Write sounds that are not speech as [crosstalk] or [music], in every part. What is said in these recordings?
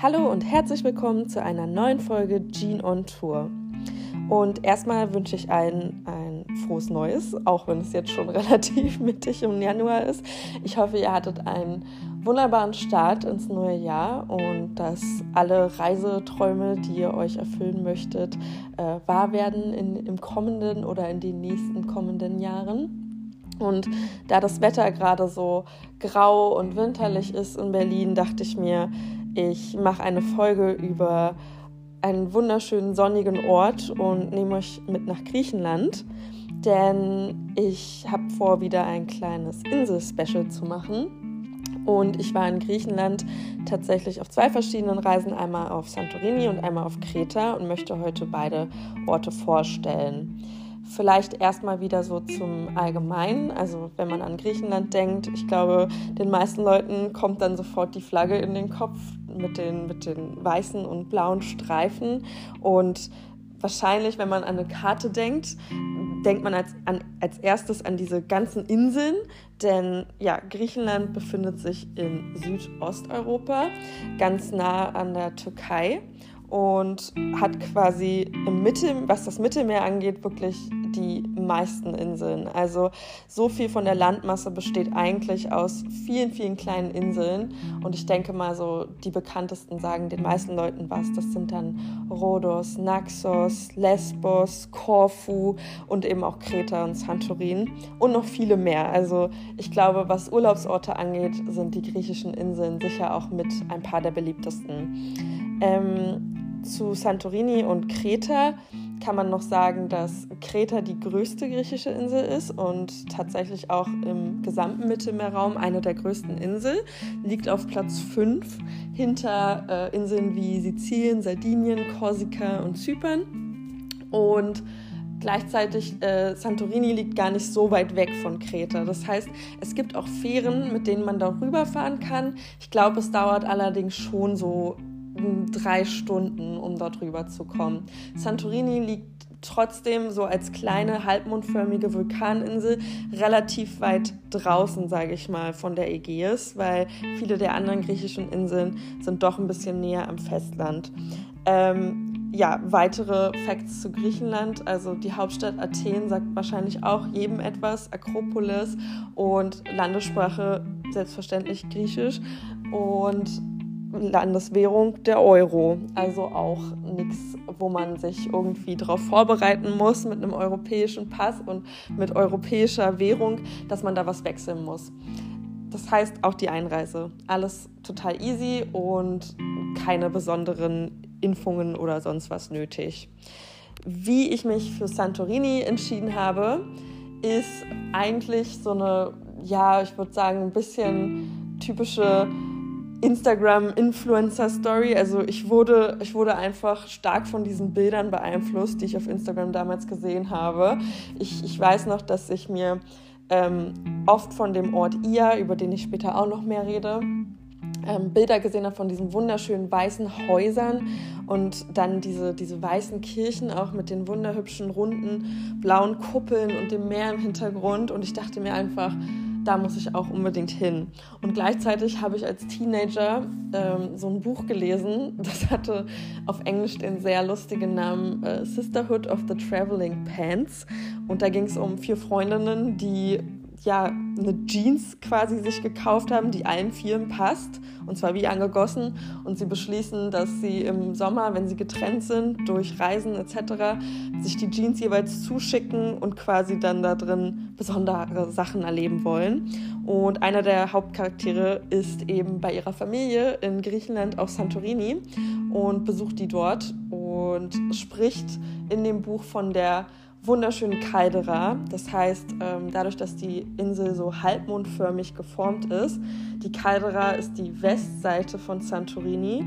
Hallo und herzlich willkommen zu einer neuen Folge Jean on Tour. Und erstmal wünsche ich allen ein frohes Neues, auch wenn es jetzt schon [laughs] relativ mittig im Januar ist. Ich hoffe, ihr hattet einen wunderbaren Start ins neue Jahr und dass alle Reiseträume, die ihr euch erfüllen möchtet, äh, wahr werden in, im kommenden oder in den nächsten kommenden Jahren. Und da das Wetter gerade so grau und winterlich ist in Berlin, dachte ich mir, ich mache eine Folge über einen wunderschönen sonnigen Ort und nehme euch mit nach Griechenland, denn ich habe vor, wieder ein kleines Insel-Special zu machen. Und ich war in Griechenland tatsächlich auf zwei verschiedenen Reisen, einmal auf Santorini und einmal auf Kreta und möchte heute beide Orte vorstellen. Vielleicht erstmal wieder so zum Allgemeinen. Also wenn man an Griechenland denkt, ich glaube, den meisten Leuten kommt dann sofort die Flagge in den Kopf mit den, mit den weißen und blauen Streifen. Und wahrscheinlich, wenn man an eine Karte denkt, denkt man als, an, als erstes an diese ganzen Inseln, denn ja, Griechenland befindet sich in Südosteuropa, ganz nah an der Türkei und hat quasi im Mittel, was das Mittelmeer angeht, wirklich die meisten Inseln. Also so viel von der Landmasse besteht eigentlich aus vielen, vielen kleinen Inseln. Und ich denke mal so, die bekanntesten sagen den meisten Leuten was. Das sind dann Rhodos, Naxos, Lesbos, Korfu und eben auch Kreta und Santorin und noch viele mehr. Also ich glaube, was Urlaubsorte angeht, sind die griechischen Inseln sicher auch mit ein paar der beliebtesten. Ähm, zu Santorini und Kreta kann man noch sagen, dass Kreta die größte griechische Insel ist und tatsächlich auch im gesamten Mittelmeerraum eine der größten Inseln. Liegt auf Platz 5 hinter äh, Inseln wie Sizilien, Sardinien, Korsika und Zypern. Und Gleichzeitig äh, Santorini liegt gar nicht so weit weg von Kreta. Das heißt, es gibt auch Fähren, mit denen man darüber fahren kann. Ich glaube, es dauert allerdings schon so drei Stunden, um dort rüber zu kommen. Santorini liegt trotzdem so als kleine halbmondförmige Vulkaninsel relativ weit draußen, sage ich mal, von der Ägäis, weil viele der anderen griechischen Inseln sind doch ein bisschen näher am Festland. Ähm, ja, weitere Facts zu Griechenland. Also die Hauptstadt Athen sagt wahrscheinlich auch jedem etwas, Akropolis und Landessprache selbstverständlich Griechisch. Und Landeswährung der Euro. Also auch nichts, wo man sich irgendwie darauf vorbereiten muss mit einem europäischen Pass und mit europäischer Währung, dass man da was wechseln muss. Das heißt auch die Einreise. Alles total easy und keine besonderen Impfungen oder sonst was nötig. Wie ich mich für Santorini entschieden habe, ist eigentlich so eine, ja, ich würde sagen, ein bisschen typische Instagram-Influencer-Story. Also ich wurde, ich wurde einfach stark von diesen Bildern beeinflusst, die ich auf Instagram damals gesehen habe. Ich, ich weiß noch, dass ich mir ähm, oft von dem Ort Ia, über den ich später auch noch mehr rede, ähm, Bilder gesehen habe von diesen wunderschönen weißen Häusern und dann diese, diese weißen Kirchen auch mit den wunderhübschen runden blauen Kuppeln und dem Meer im Hintergrund. Und ich dachte mir einfach, da muss ich auch unbedingt hin. Und gleichzeitig habe ich als Teenager ähm, so ein Buch gelesen, [laughs] das hatte auf Englisch den sehr lustigen Namen äh, Sisterhood of the Traveling Pants. Und da ging es um vier Freundinnen, die ja eine Jeans quasi sich gekauft haben, die allen vieren passt und zwar wie angegossen und sie beschließen, dass sie im Sommer, wenn sie getrennt sind durch Reisen etc., sich die Jeans jeweils zuschicken und quasi dann da drin besondere Sachen erleben wollen. Und einer der Hauptcharaktere ist eben bei ihrer Familie in Griechenland auf Santorini und besucht die dort und spricht in dem Buch von der wunderschönen Caldera. Das heißt, ähm, dadurch, dass die Insel so halbmondförmig geformt ist, die Caldera ist die Westseite von Santorini.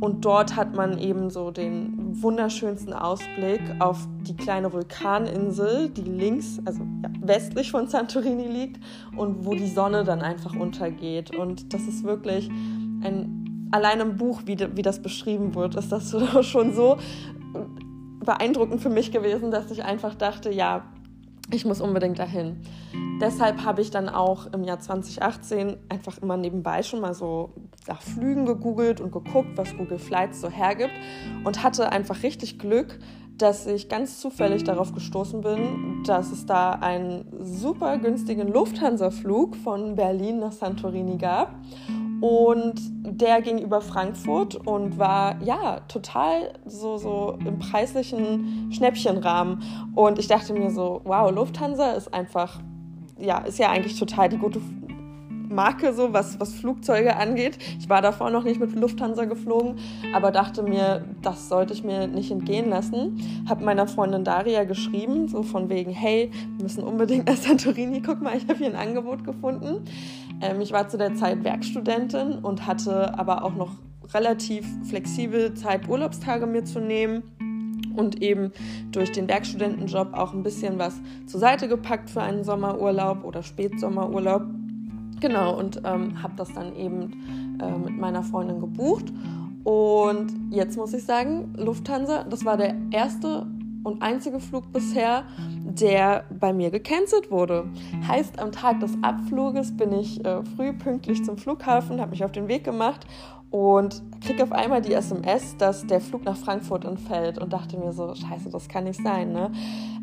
Und dort hat man eben so den wunderschönsten Ausblick auf die kleine Vulkaninsel, die links, also ja, westlich von Santorini liegt und wo die Sonne dann einfach untergeht. Und das ist wirklich ein, allein im Buch, wie, wie das beschrieben wird, ist das [laughs] schon so beeindruckend für mich gewesen, dass ich einfach dachte, ja, ich muss unbedingt dahin. Deshalb habe ich dann auch im Jahr 2018 einfach immer nebenbei schon mal so nach Flügen gegoogelt und geguckt, was Google Flights so hergibt und hatte einfach richtig Glück, dass ich ganz zufällig darauf gestoßen bin, dass es da einen super günstigen Lufthansa-Flug von Berlin nach Santorini gab. Und der ging über Frankfurt und war ja total so, so im preislichen Schnäppchenrahmen. Und ich dachte mir so, wow, Lufthansa ist einfach, ja, ist ja eigentlich total die gute Marke, so was, was Flugzeuge angeht. Ich war davor noch nicht mit Lufthansa geflogen, aber dachte mir, das sollte ich mir nicht entgehen lassen. Habe meiner Freundin Daria geschrieben, so von wegen, hey, wir müssen unbedingt nach Santorini, guck mal, ich habe hier ein Angebot gefunden. Ähm, ich war zu der Zeit Werkstudentin und hatte aber auch noch relativ flexibel Zeit, Urlaubstage mir zu nehmen und eben durch den Werkstudentenjob auch ein bisschen was zur Seite gepackt für einen Sommerurlaub oder Spätsommerurlaub. Genau, und ähm, habe das dann eben äh, mit meiner Freundin gebucht. Und jetzt muss ich sagen, Lufthansa, das war der erste und einzige Flug bisher, der bei mir gecancelt wurde. Heißt, am Tag des Abfluges bin ich äh, früh pünktlich zum Flughafen, habe mich auf den Weg gemacht und kriege auf einmal die SMS, dass der Flug nach Frankfurt entfällt und dachte mir so, scheiße, das kann nicht sein. Ne?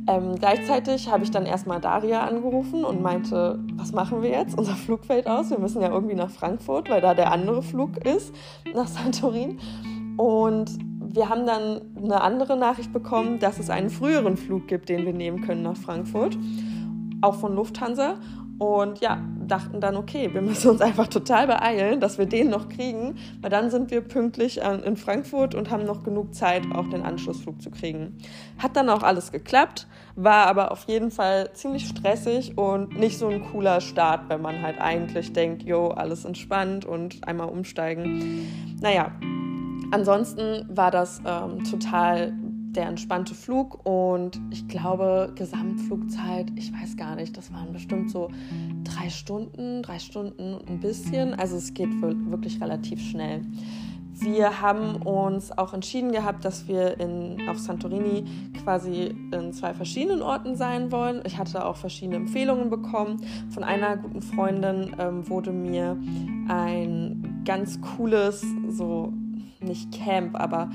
Ähm, gleichzeitig habe ich dann erstmal Daria angerufen und meinte, was machen wir jetzt? Unser Flug fällt aus, wir müssen ja irgendwie nach Frankfurt, weil da der andere Flug ist, nach Santorin. Und wir haben dann eine andere Nachricht bekommen, dass es einen früheren Flug gibt, den wir nehmen können nach Frankfurt, auch von Lufthansa. Und ja, dachten dann, okay, wir müssen uns einfach total beeilen, dass wir den noch kriegen, weil dann sind wir pünktlich in Frankfurt und haben noch genug Zeit, auch den Anschlussflug zu kriegen. Hat dann auch alles geklappt, war aber auf jeden Fall ziemlich stressig und nicht so ein cooler Start, wenn man halt eigentlich denkt, jo, alles entspannt und einmal umsteigen. Naja, ansonsten war das ähm, total der entspannte Flug und ich glaube, Gesamtflugzeit, ich weiß gar nicht, das waren bestimmt so drei Stunden, drei Stunden und ein bisschen. Also es geht wirklich relativ schnell. Wir haben uns auch entschieden gehabt, dass wir in, auf Santorini quasi in zwei verschiedenen Orten sein wollen. Ich hatte auch verschiedene Empfehlungen bekommen. Von einer guten Freundin ähm, wurde mir ein ganz cooles, so nicht Camp, aber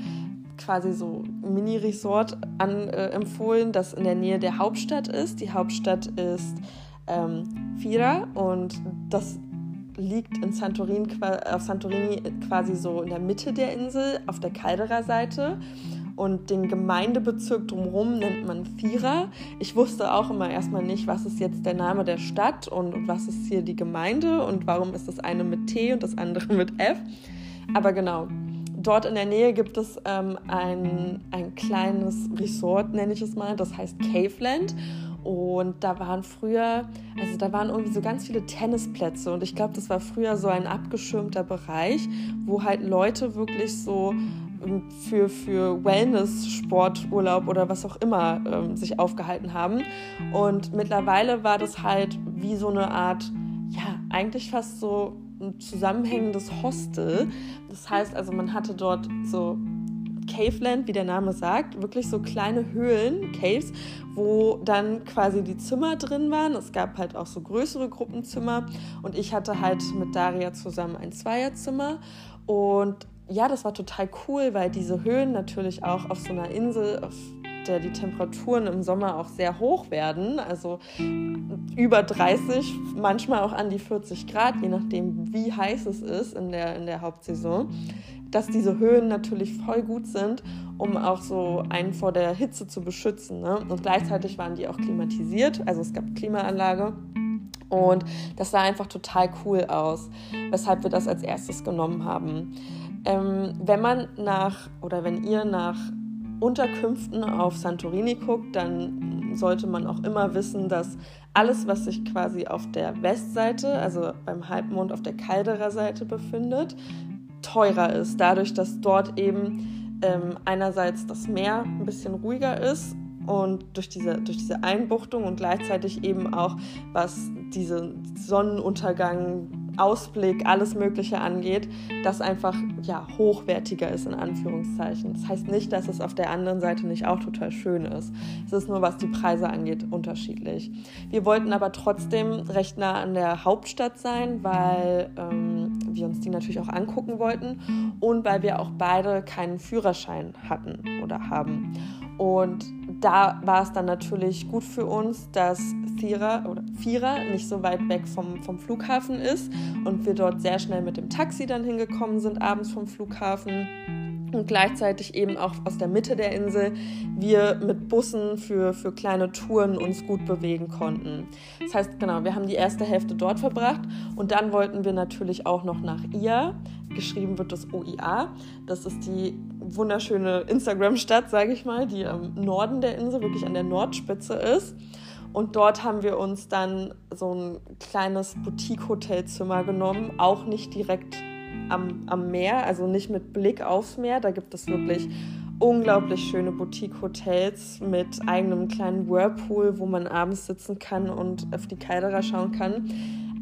quasi so Mini-Resort äh, empfohlen, das in der Nähe der Hauptstadt ist. Die Hauptstadt ist ähm, Fira und das liegt in Santorin, auf Santorini quasi so in der Mitte der Insel, auf der Caldera-Seite. Und den Gemeindebezirk drumherum nennt man Fira. Ich wusste auch immer erstmal nicht, was ist jetzt der Name der Stadt und was ist hier die Gemeinde und warum ist das eine mit T und das andere mit F. Aber genau, dort in der Nähe gibt es ähm, ein, ein kleines Resort, nenne ich es mal, das heißt Caveland. Und da waren früher, also da waren irgendwie so ganz viele Tennisplätze. Und ich glaube, das war früher so ein abgeschirmter Bereich, wo halt Leute wirklich so ähm, für, für Wellness, Sporturlaub oder was auch immer ähm, sich aufgehalten haben. Und mittlerweile war das halt wie so eine Art, ja, eigentlich fast so ein zusammenhängendes Hostel. Das heißt also, man hatte dort so Caveland, wie der Name sagt, wirklich so kleine Höhlen, Caves, wo dann quasi die Zimmer drin waren. Es gab halt auch so größere Gruppenzimmer und ich hatte halt mit Daria zusammen ein Zweierzimmer und ja, das war total cool, weil diese Höhen natürlich auch auf so einer Insel, auf die Temperaturen im Sommer auch sehr hoch werden, also über 30, manchmal auch an die 40 Grad, je nachdem, wie heiß es ist in der, in der Hauptsaison, dass diese Höhen natürlich voll gut sind, um auch so einen vor der Hitze zu beschützen. Ne? Und gleichzeitig waren die auch klimatisiert, also es gab Klimaanlage. Und das sah einfach total cool aus, weshalb wir das als erstes genommen haben. Ähm, wenn man nach oder wenn ihr nach Unterkünften auf Santorini guckt, dann sollte man auch immer wissen, dass alles, was sich quasi auf der Westseite, also beim Halbmond auf der Caldera-Seite befindet, teurer ist. Dadurch, dass dort eben ähm, einerseits das Meer ein bisschen ruhiger ist und durch diese, durch diese Einbuchtung und gleichzeitig eben auch, was diesen Sonnenuntergang Ausblick, alles Mögliche angeht, das einfach ja, hochwertiger ist in Anführungszeichen. Das heißt nicht, dass es auf der anderen Seite nicht auch total schön ist. Es ist nur, was die Preise angeht, unterschiedlich. Wir wollten aber trotzdem recht nah an der Hauptstadt sein, weil ähm, wir uns die natürlich auch angucken wollten und weil wir auch beide keinen Führerschein hatten oder haben. Und da war es dann natürlich gut für uns, dass Vierer oder Vierer nicht so weit weg vom, vom Flughafen ist und wir dort sehr schnell mit dem Taxi dann hingekommen sind, abends vom Flughafen und gleichzeitig eben auch aus der Mitte der Insel wir mit Bussen für, für kleine Touren uns gut bewegen konnten. Das heißt, genau, wir haben die erste Hälfte dort verbracht und dann wollten wir natürlich auch noch nach Ia. Geschrieben wird das OIA. Das ist die wunderschöne Instagram-Stadt, sage ich mal, die am Norden der Insel, wirklich an der Nordspitze ist. Und dort haben wir uns dann so ein kleines Boutique-Hotelzimmer genommen, auch nicht direkt am, am Meer, also nicht mit Blick aufs Meer. Da gibt es wirklich unglaublich schöne Boutique-Hotels mit eigenem kleinen Whirlpool, wo man abends sitzen kann und auf die Caldera schauen kann.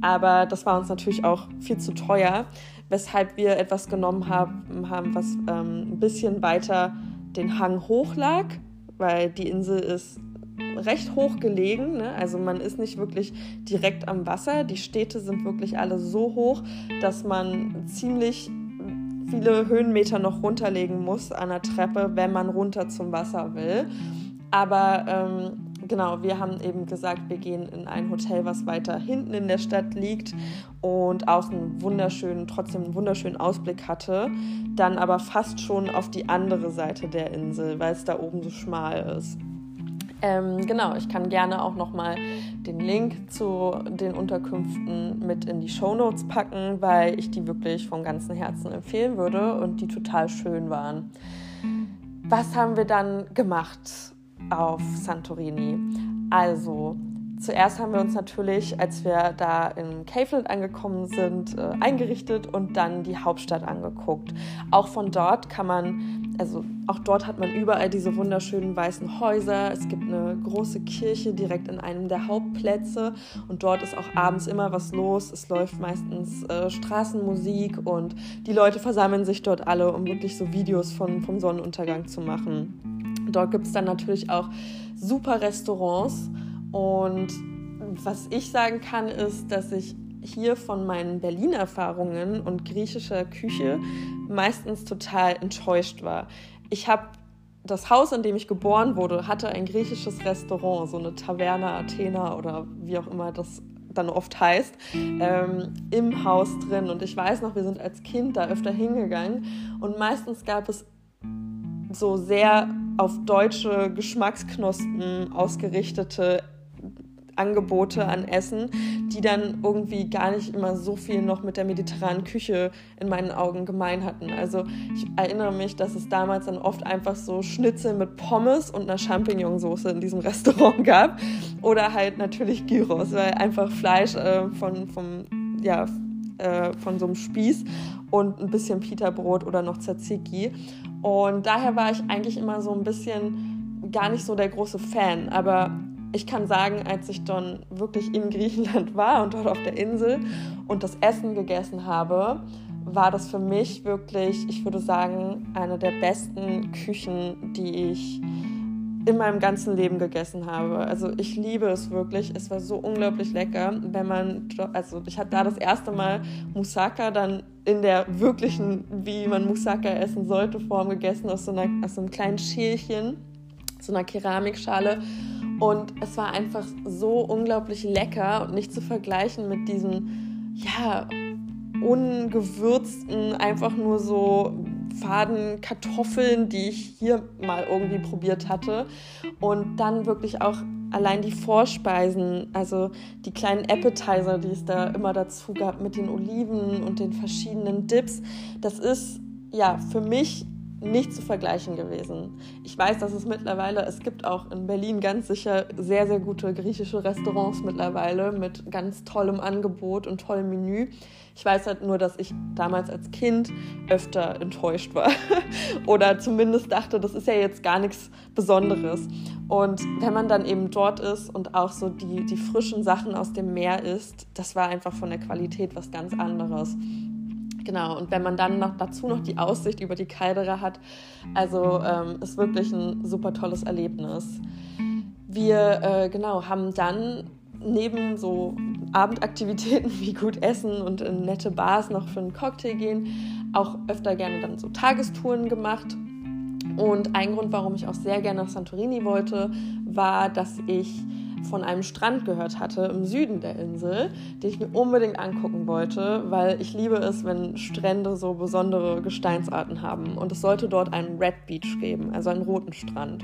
Aber das war uns natürlich auch viel zu teuer, weshalb wir etwas genommen haben, haben was ähm, ein bisschen weiter den Hang hoch lag, weil die Insel ist recht hoch gelegen. Ne? Also man ist nicht wirklich direkt am Wasser. Die Städte sind wirklich alle so hoch, dass man ziemlich viele Höhenmeter noch runterlegen muss an der Treppe, wenn man runter zum Wasser will. Aber ähm, genau, wir haben eben gesagt, wir gehen in ein Hotel, was weiter hinten in der Stadt liegt und außen wunderschönen, trotzdem einen wunderschönen Ausblick hatte. Dann aber fast schon auf die andere Seite der Insel, weil es da oben so schmal ist. Ähm, genau, ich kann gerne auch nochmal den Link zu den Unterkünften mit in die Show Notes packen, weil ich die wirklich von ganzem Herzen empfehlen würde und die total schön waren. Was haben wir dann gemacht auf Santorini? Also, zuerst haben wir uns natürlich, als wir da in Caveland angekommen sind, äh, eingerichtet und dann die Hauptstadt angeguckt. Auch von dort kann man also auch dort hat man überall diese wunderschönen weißen Häuser. Es gibt eine große Kirche direkt in einem der Hauptplätze und dort ist auch abends immer was los. Es läuft meistens äh, Straßenmusik und die Leute versammeln sich dort alle, um wirklich so Videos von, vom Sonnenuntergang zu machen. Dort gibt es dann natürlich auch super Restaurants und was ich sagen kann, ist, dass ich hier von meinen Berlin-Erfahrungen und griechischer Küche meistens total enttäuscht war. Ich habe das Haus, in dem ich geboren wurde, hatte ein griechisches Restaurant, so eine Taverna Athena oder wie auch immer das dann oft heißt, ähm, im Haus drin. Und ich weiß noch, wir sind als Kind da öfter hingegangen und meistens gab es so sehr auf deutsche Geschmacksknospen ausgerichtete Angebote an Essen, die dann irgendwie gar nicht immer so viel noch mit der mediterranen Küche in meinen Augen gemein hatten. Also ich erinnere mich, dass es damals dann oft einfach so Schnitzel mit Pommes und einer Champignonsauce in diesem [laughs] Restaurant gab. Oder halt natürlich Gyros, weil einfach Fleisch äh, von, vom, ja, äh, von so einem Spieß und ein bisschen Pita-Brot oder noch Tzatziki. Und daher war ich eigentlich immer so ein bisschen gar nicht so der große Fan. Aber ich kann sagen, als ich dann wirklich in Griechenland [laughs] war und dort auf der Insel und das Essen gegessen habe, war das für mich wirklich, ich würde sagen, eine der besten Küchen, die ich in meinem ganzen Leben gegessen habe. Also ich liebe es wirklich. Es war so unglaublich lecker, wenn man, also ich habe da das erste Mal Moussaka dann in der wirklichen, wie man Moussaka essen sollte, Form gegessen, aus so, einer, aus so einem kleinen Schälchen, so einer Keramikschale. Und es war einfach so unglaublich lecker und nicht zu vergleichen mit diesen, ja, ungewürzten, einfach nur so faden Kartoffeln, die ich hier mal irgendwie probiert hatte. Und dann wirklich auch allein die Vorspeisen, also die kleinen Appetizer, die es da immer dazu gab mit den Oliven und den verschiedenen Dips. Das ist ja für mich nicht zu vergleichen gewesen. Ich weiß, dass es mittlerweile, es gibt auch in Berlin ganz sicher sehr, sehr gute griechische Restaurants mittlerweile mit ganz tollem Angebot und tollem Menü. Ich weiß halt nur, dass ich damals als Kind öfter enttäuscht war [laughs] oder zumindest dachte, das ist ja jetzt gar nichts Besonderes. Und wenn man dann eben dort ist und auch so die, die frischen Sachen aus dem Meer isst, das war einfach von der Qualität was ganz anderes. Genau, und wenn man dann noch dazu noch die Aussicht über die Caldera hat, also ähm, ist wirklich ein super tolles Erlebnis. Wir äh, genau haben dann neben so Abendaktivitäten [laughs] wie gut essen und in nette Bars noch für einen Cocktail gehen, auch öfter gerne dann so Tagestouren gemacht. Und ein Grund, warum ich auch sehr gerne nach Santorini wollte, war, dass ich von einem Strand gehört hatte im Süden der Insel, den ich mir unbedingt angucken wollte, weil ich liebe es, wenn Strände so besondere Gesteinsarten haben. Und es sollte dort einen Red Beach geben, also einen roten Strand.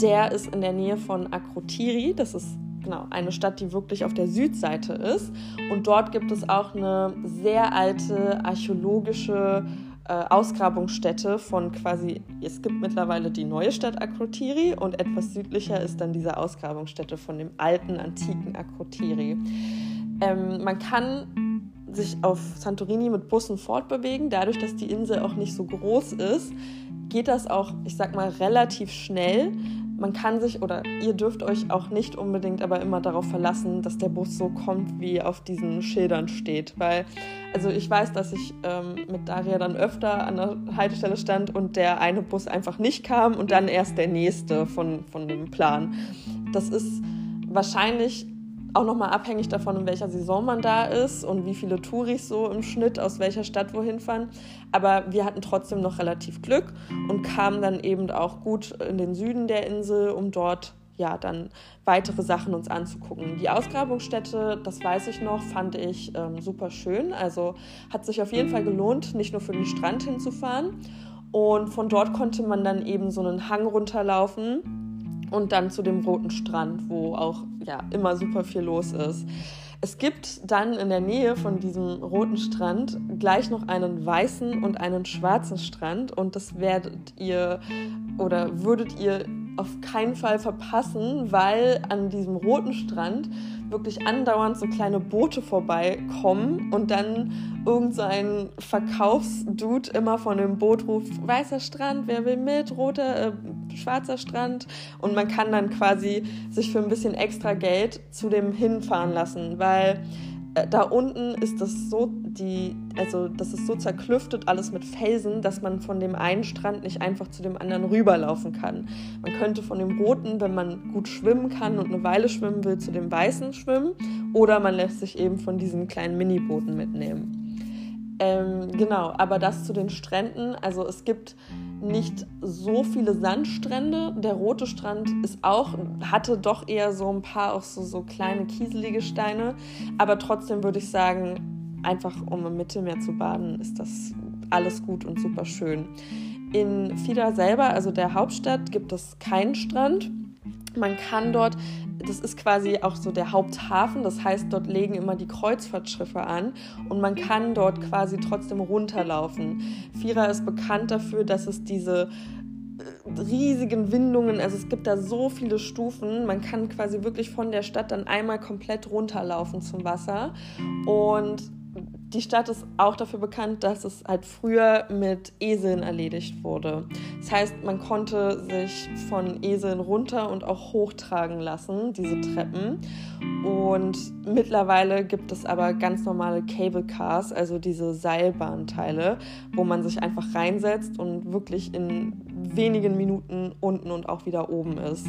Der ist in der Nähe von Akrotiri, das ist genau eine Stadt, die wirklich auf der Südseite ist. Und dort gibt es auch eine sehr alte archäologische äh, Ausgrabungsstätte von quasi, es gibt mittlerweile die neue Stadt Akrotiri und etwas südlicher ist dann diese Ausgrabungsstätte von dem alten, antiken Akrotiri. Ähm, man kann sich auf Santorini mit Bussen fortbewegen, dadurch, dass die Insel auch nicht so groß ist, geht das auch, ich sag mal, relativ schnell man kann sich oder ihr dürft euch auch nicht unbedingt aber immer darauf verlassen, dass der Bus so kommt, wie auf diesen Schildern steht. Weil, also ich weiß, dass ich ähm, mit Daria dann öfter an der Haltestelle stand und der eine Bus einfach nicht kam und dann erst der nächste von, von dem Plan. Das ist wahrscheinlich auch nochmal abhängig davon, in welcher Saison man da ist und wie viele Touris so im Schnitt aus welcher Stadt wohin fahren. Aber wir hatten trotzdem noch relativ Glück und kamen dann eben auch gut in den Süden der Insel, um dort ja dann weitere Sachen uns anzugucken. Die Ausgrabungsstätte, das weiß ich noch, fand ich ähm, super schön. Also hat sich auf jeden Fall gelohnt, nicht nur für den Strand hinzufahren. Und von dort konnte man dann eben so einen Hang runterlaufen und dann zu dem roten Strand, wo auch ja immer super viel los ist. Es gibt dann in der Nähe von diesem roten Strand gleich noch einen weißen und einen schwarzen Strand und das werdet ihr oder würdet ihr auf keinen Fall verpassen, weil an diesem roten Strand wirklich andauernd so kleine Boote vorbeikommen und dann irgendein so Verkaufsdude immer von dem Boot ruft, weißer Strand, wer will mit, roter, äh, schwarzer Strand. Und man kann dann quasi sich für ein bisschen extra Geld zu dem hinfahren lassen, weil da unten ist das so die, also das ist so zerklüftet alles mit Felsen, dass man von dem einen Strand nicht einfach zu dem anderen rüberlaufen kann. Man könnte von dem roten, wenn man gut schwimmen kann und eine Weile schwimmen will, zu dem weißen schwimmen, oder man lässt sich eben von diesen kleinen Minibooten mitnehmen. Ähm, genau, aber das zu den Stränden, also es gibt nicht so viele Sandstrände. Der rote Strand ist auch, hatte doch eher so ein paar auch so, so kleine kieselige Steine. Aber trotzdem würde ich sagen, einfach um im Mittelmeer zu baden, ist das alles gut und super schön. In Fida selber, also der Hauptstadt, gibt es keinen Strand. Man kann dort das ist quasi auch so der Haupthafen. Das heißt, dort legen immer die Kreuzfahrtschiffe an und man kann dort quasi trotzdem runterlaufen. Fira ist bekannt dafür, dass es diese äh, riesigen Windungen, also es gibt da so viele Stufen, man kann quasi wirklich von der Stadt dann einmal komplett runterlaufen zum Wasser und die Stadt ist auch dafür bekannt, dass es halt früher mit Eseln erledigt wurde. Das heißt, man konnte sich von Eseln runter und auch hochtragen lassen, diese Treppen. Und mittlerweile gibt es aber ganz normale Cable Cars, also diese Seilbahnteile, wo man sich einfach reinsetzt und wirklich in wenigen Minuten unten und auch wieder oben ist.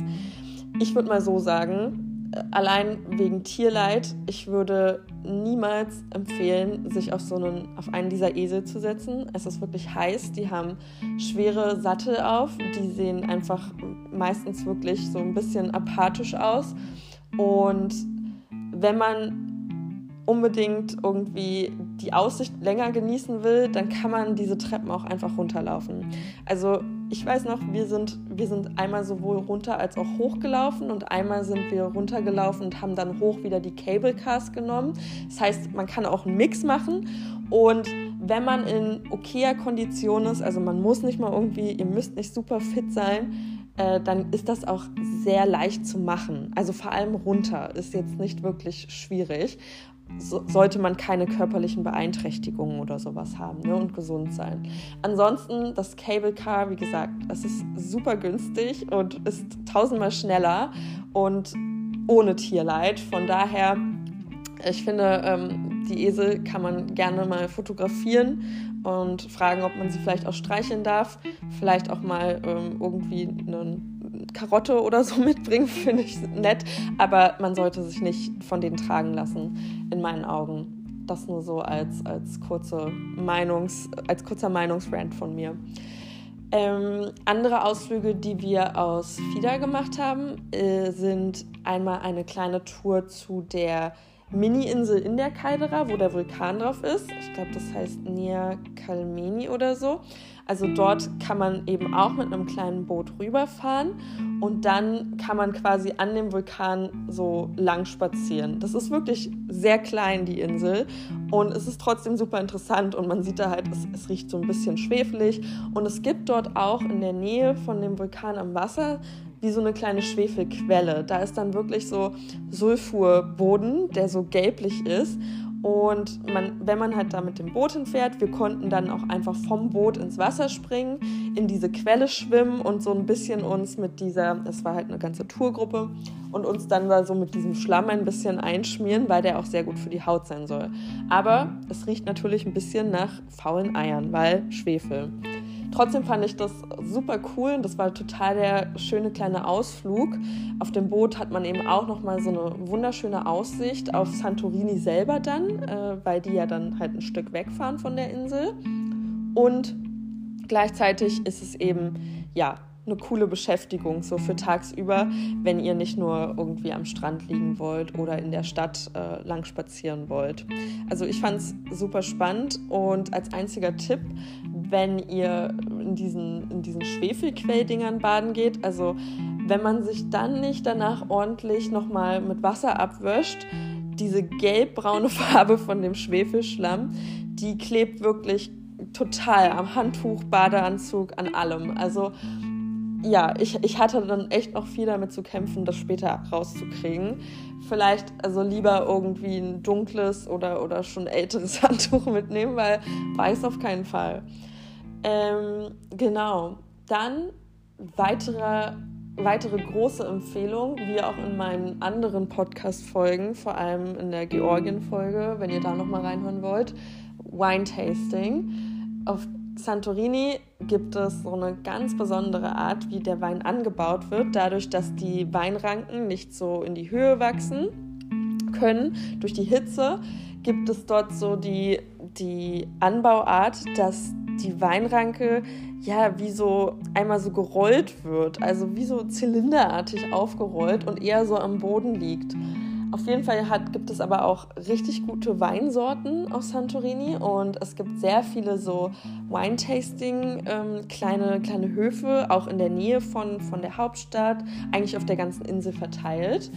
Ich würde mal so sagen, allein wegen Tierleid, ich würde niemals empfehlen, sich auf so einen, auf einen dieser Esel zu setzen. Es ist wirklich heiß. Die haben schwere Sattel auf. Die sehen einfach meistens wirklich so ein bisschen apathisch aus. Und wenn man unbedingt irgendwie die Aussicht länger genießen will, dann kann man diese Treppen auch einfach runterlaufen. Also ich weiß noch, wir sind, wir sind einmal sowohl runter als auch hochgelaufen und einmal sind wir runtergelaufen und haben dann hoch wieder die Cable Cars genommen. Das heißt, man kann auch einen Mix machen und wenn man in okayer Kondition ist, also man muss nicht mal irgendwie, ihr müsst nicht super fit sein, äh, dann ist das auch sehr leicht zu machen. Also vor allem runter ist jetzt nicht wirklich schwierig. So, sollte man keine körperlichen Beeinträchtigungen oder sowas haben ne, und gesund sein. Ansonsten das Cable Car, wie gesagt, es ist super günstig und ist tausendmal schneller und ohne Tierleid. Von daher, ich finde, ähm, die Esel kann man gerne mal fotografieren und fragen, ob man sie vielleicht auch streicheln darf. Vielleicht auch mal ähm, irgendwie eine Karotte oder so [laughs] mitbringen, finde ich nett. Aber man sollte sich nicht von denen tragen lassen, in meinen Augen. Das nur so als, als, kurze Meinungs, als kurzer Meinungsrand von mir. Ähm, andere Ausflüge, die wir aus FIDA gemacht haben, äh, sind einmal eine kleine Tour zu der Mini-Insel in der Caldera, wo der Vulkan drauf ist. Ich glaube, das heißt Nia Calmeni oder so. Also dort kann man eben auch mit einem kleinen Boot rüberfahren und dann kann man quasi an dem Vulkan so lang spazieren. Das ist wirklich sehr klein, die Insel. Und es ist trotzdem super interessant und man sieht da halt, es, es riecht so ein bisschen schwefelig. Und es gibt dort auch in der Nähe von dem Vulkan am Wasser wie so eine kleine Schwefelquelle. Da ist dann wirklich so Sulfurboden, der so gelblich ist. Und man, wenn man halt da mit dem Boot hinfährt, wir konnten dann auch einfach vom Boot ins Wasser springen, in diese Quelle schwimmen und so ein bisschen uns mit dieser, das war halt eine ganze Tourgruppe, und uns dann da so mit diesem Schlamm ein bisschen einschmieren, weil der auch sehr gut für die Haut sein soll. Aber es riecht natürlich ein bisschen nach faulen Eiern, weil Schwefel. Trotzdem fand ich das super cool und das war total der schöne kleine Ausflug. Auf dem Boot hat man eben auch noch mal so eine wunderschöne Aussicht auf Santorini selber dann, äh, weil die ja dann halt ein Stück wegfahren von der Insel. Und gleichzeitig ist es eben ja eine coole Beschäftigung so für tagsüber, wenn ihr nicht nur irgendwie am Strand liegen wollt oder in der Stadt äh, lang spazieren wollt. Also ich fand es super spannend und als einziger Tipp, wenn ihr in diesen, in diesen Schwefelquelldingern baden geht, also wenn man sich dann nicht danach ordentlich nochmal mit Wasser abwäscht, diese gelbbraune [laughs] Farbe von dem Schwefelschlamm, die klebt wirklich total am Handtuch, Badeanzug, an allem. Also ja, ich, ich hatte dann echt noch viel damit zu kämpfen, das später rauszukriegen. Vielleicht also lieber irgendwie ein dunkles oder, oder schon älteres [laughs] Handtuch mitnehmen, weil weiß auf keinen Fall. Ähm, genau. Dann weitere, weitere große Empfehlung, wie auch in meinen anderen Podcast-Folgen, vor allem in der Georgien-Folge, wenn ihr da nochmal reinhören wollt, Wine Tasting. Auf Santorini gibt es so eine ganz besondere Art, wie der Wein angebaut wird, dadurch, dass die Weinranken nicht so in die Höhe wachsen können durch die Hitze, gibt es dort so die, die Anbauart, dass die Weinranke ja wie so einmal so gerollt wird, also wie so zylinderartig aufgerollt und eher so am Boden liegt. Auf jeden Fall hat, gibt es aber auch richtig gute Weinsorten aus Santorini und es gibt sehr viele so Wine-Tasting, ähm, kleine, kleine Höfe, auch in der Nähe von, von der Hauptstadt, eigentlich auf der ganzen Insel verteilt.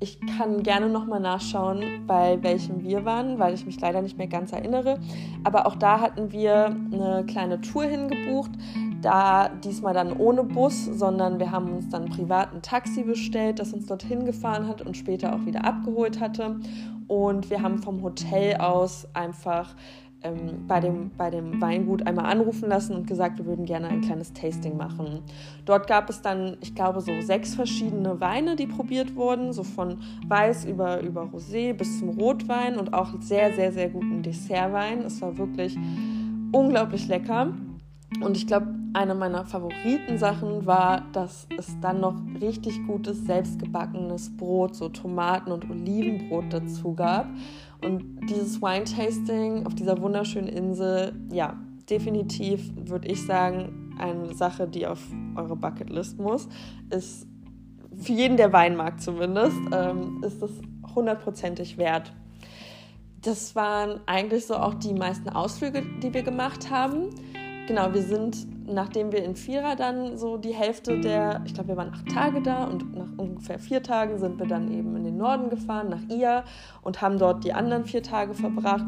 Ich kann gerne nochmal nachschauen, bei welchem wir waren, weil ich mich leider nicht mehr ganz erinnere. Aber auch da hatten wir eine kleine Tour hingebucht. Da diesmal dann ohne Bus, sondern wir haben uns dann privat ein Taxi bestellt, das uns dorthin gefahren hat und später auch wieder abgeholt hatte. Und wir haben vom Hotel aus einfach ähm, bei, dem, bei dem Weingut einmal anrufen lassen und gesagt, wir würden gerne ein kleines Tasting machen. Dort gab es dann, ich glaube, so sechs verschiedene Weine, die probiert wurden, so von Weiß über, über Rosé bis zum Rotwein und auch sehr, sehr, sehr guten Dessertwein. Es war wirklich unglaublich lecker. Und ich glaube, eine meiner Favoritensachen war, dass es dann noch richtig gutes selbstgebackenes Brot, so Tomaten- und Olivenbrot dazu gab. Und dieses Wine-Tasting auf dieser wunderschönen Insel, ja, definitiv würde ich sagen, eine Sache, die auf eure Bucketlist muss, ist für jeden, der Wein mag zumindest, ähm, ist das hundertprozentig wert. Das waren eigentlich so auch die meisten Ausflüge, die wir gemacht haben. Genau, wir sind, nachdem wir in Vierer dann so die Hälfte der, ich glaube, wir waren acht Tage da und nach ungefähr vier Tagen sind wir dann eben in den Norden gefahren, nach Ia und haben dort die anderen vier Tage verbracht.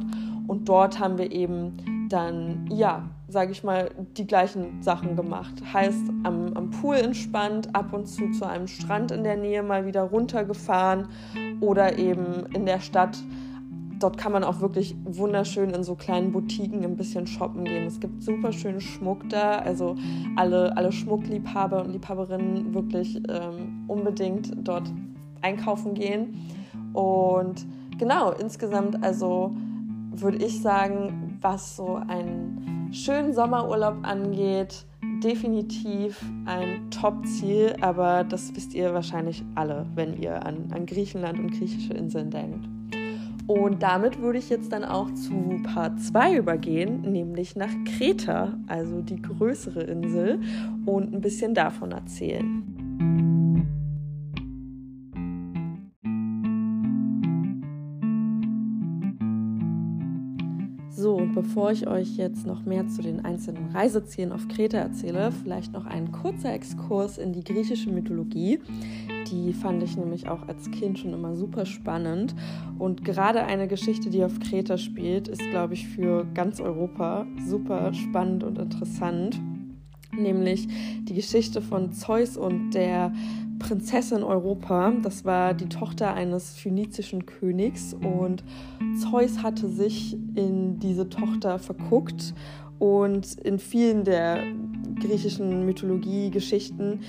Und dort haben wir eben dann, ja, sage ich mal, die gleichen Sachen gemacht. Heißt, am, am Pool entspannt, ab und zu zu einem Strand in der Nähe mal wieder runtergefahren oder eben in der Stadt. Dort kann man auch wirklich wunderschön in so kleinen Boutiquen ein bisschen shoppen gehen. Es gibt super schönen Schmuck da. Also alle, alle Schmuckliebhaber und Liebhaberinnen wirklich ähm, unbedingt dort einkaufen gehen. Und genau, insgesamt also würde ich sagen, was so einen schönen Sommerurlaub angeht, definitiv ein Top-Ziel, aber das wisst ihr wahrscheinlich alle, wenn ihr an, an Griechenland und griechische Inseln denkt. Und damit würde ich jetzt dann auch zu Part 2 übergehen, nämlich nach Kreta, also die größere Insel, und ein bisschen davon erzählen. So, und bevor ich euch jetzt noch mehr zu den einzelnen Reisezielen auf Kreta erzähle, vielleicht noch ein kurzer Exkurs in die griechische Mythologie. Die fand ich nämlich auch als Kind schon immer super spannend. Und gerade eine Geschichte, die auf Kreta spielt, ist, glaube ich, für ganz Europa super spannend und interessant. Nämlich die Geschichte von Zeus und der Prinzessin Europa. Das war die Tochter eines phönizischen Königs und Zeus hatte sich in diese Tochter verguckt und in vielen der griechischen Mythologie-Geschichten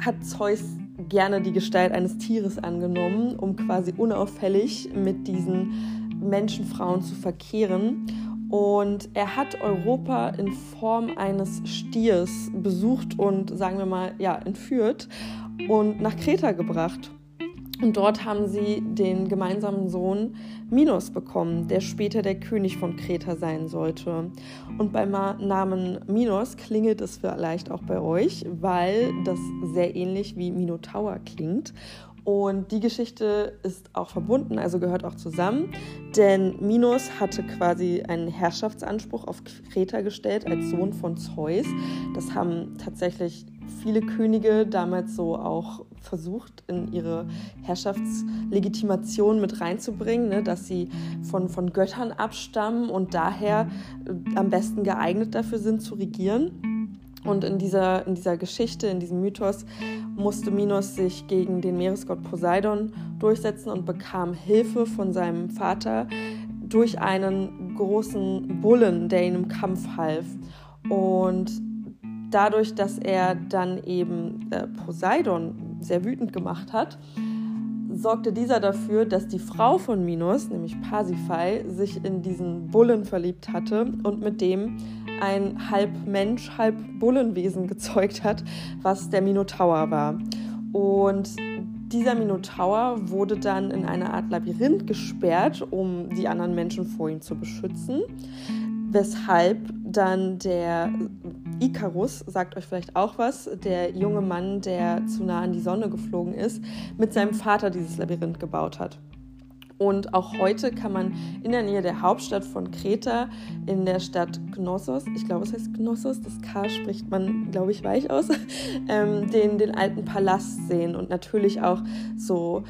hat Zeus gerne die Gestalt eines Tieres angenommen, um quasi unauffällig mit diesen Menschenfrauen zu verkehren. Und er hat Europa in Form eines Stiers besucht und, sagen wir mal, ja, entführt und nach Kreta gebracht. Und dort haben sie den gemeinsamen Sohn Minos bekommen, der später der König von Kreta sein sollte. Und beim Namen Minos klingelt es vielleicht auch bei euch, weil das sehr ähnlich wie Minotaur klingt. Und die Geschichte ist auch verbunden, also gehört auch zusammen, denn Minos hatte quasi einen Herrschaftsanspruch auf Kreta gestellt als Sohn von Zeus. Das haben tatsächlich viele Könige damals so auch versucht, in ihre Herrschaftslegitimation mit reinzubringen, ne, dass sie von, von Göttern abstammen und daher äh, am besten geeignet dafür sind zu regieren. Und in dieser, in dieser Geschichte, in diesem Mythos, musste Minos sich gegen den Meeresgott Poseidon durchsetzen und bekam Hilfe von seinem Vater durch einen großen Bullen, der ihm im Kampf half. Und dadurch, dass er dann eben äh, Poseidon sehr wütend gemacht hat, sorgte dieser dafür, dass die Frau von Minos, nämlich Pasiphae, sich in diesen Bullen verliebt hatte und mit dem ein halb Mensch, halb Bullenwesen [laughs] gezeugt hat, was der Minotaur war. Und dieser Minotaur wurde dann in eine Art Labyrinth gesperrt, um die anderen Menschen vor ihm zu beschützen, weshalb dann der Icarus, sagt euch vielleicht auch was, der junge Mann, der zu nah an die Sonne geflogen ist, mit seinem Vater dieses Labyrinth gebaut hat. Und auch heute kann man in der Nähe der Hauptstadt von Kreta, in der Stadt Knossos, ich glaube es heißt Knossos, das K spricht man, glaube ich, weich aus, [laughs] ähm, den, den alten Palast sehen und natürlich auch so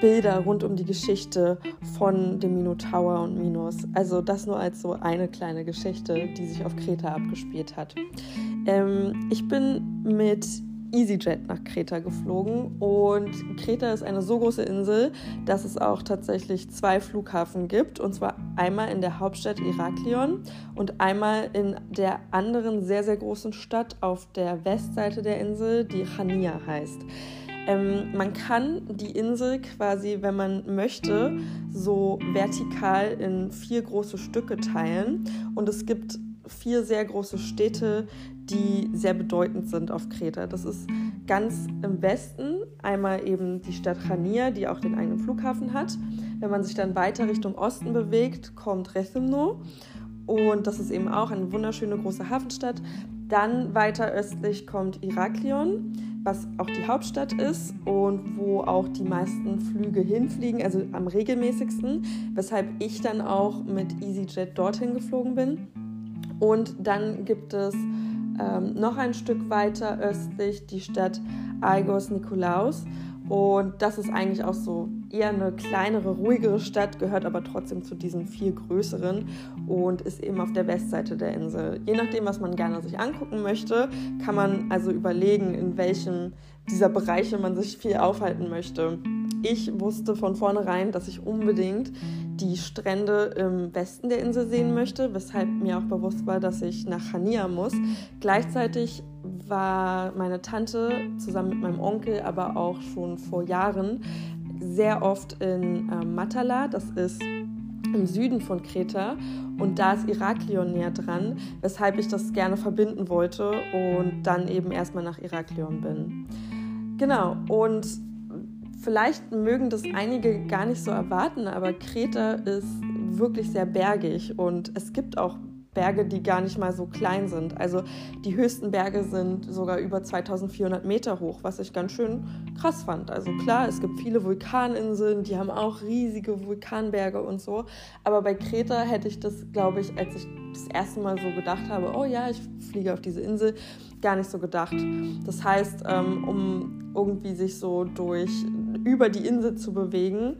Bilder rund um die Geschichte von dem Minotaur und Minos. Also das nur als so eine kleine Geschichte, die sich auf Kreta abgespielt hat. Ähm, ich bin mit EasyJet nach Kreta geflogen und Kreta ist eine so große Insel, dass es auch tatsächlich zwei Flughafen gibt und zwar einmal in der Hauptstadt Iraklion und einmal in der anderen sehr sehr großen Stadt auf der Westseite der Insel, die Chania heißt. Ähm, man kann die Insel quasi, wenn man möchte, so vertikal in vier große Stücke teilen und es gibt vier sehr große Städte, die sehr bedeutend sind auf Kreta. Das ist ganz im Westen einmal eben die Stadt Chania, die auch den eigenen Flughafen hat. Wenn man sich dann weiter Richtung Osten bewegt, kommt Rethymno und das ist eben auch eine wunderschöne große Hafenstadt. Dann weiter östlich kommt Iraklion, was auch die Hauptstadt ist und wo auch die meisten Flüge hinfliegen, also am regelmäßigsten, weshalb ich dann auch mit EasyJet dorthin geflogen bin. Und dann gibt es ähm, noch ein Stück weiter östlich die Stadt Aigos Nikolaus. Und das ist eigentlich auch so eher eine kleinere, ruhigere Stadt, gehört aber trotzdem zu diesen viel größeren und ist eben auf der Westseite der Insel. Je nachdem, was man gerne sich angucken möchte, kann man also überlegen, in welchem dieser Bereiche man sich viel aufhalten möchte. Ich wusste von vornherein, dass ich unbedingt die Strände im Westen der Insel sehen möchte, weshalb mir auch bewusst war, dass ich nach Hania muss. Gleichzeitig war meine Tante zusammen mit meinem Onkel, aber auch schon vor Jahren sehr oft in äh, Matala, das ist im Süden von Kreta und da ist Iraklion näher dran, weshalb ich das gerne verbinden wollte und dann eben erstmal nach Iraklion bin. Genau, und vielleicht mögen das einige gar nicht so erwarten, aber Kreta ist wirklich sehr bergig und es gibt auch Berge, die gar nicht mal so klein sind. Also die höchsten Berge sind sogar über 2400 Meter hoch, was ich ganz schön krass fand. Also klar, es gibt viele Vulkaninseln, die haben auch riesige Vulkanberge und so. Aber bei Kreta hätte ich das, glaube ich, als ich das erste Mal so gedacht habe, oh ja, ich fliege auf diese Insel, gar nicht so gedacht. Das heißt, ähm, um irgendwie sich so durch über die Insel zu bewegen,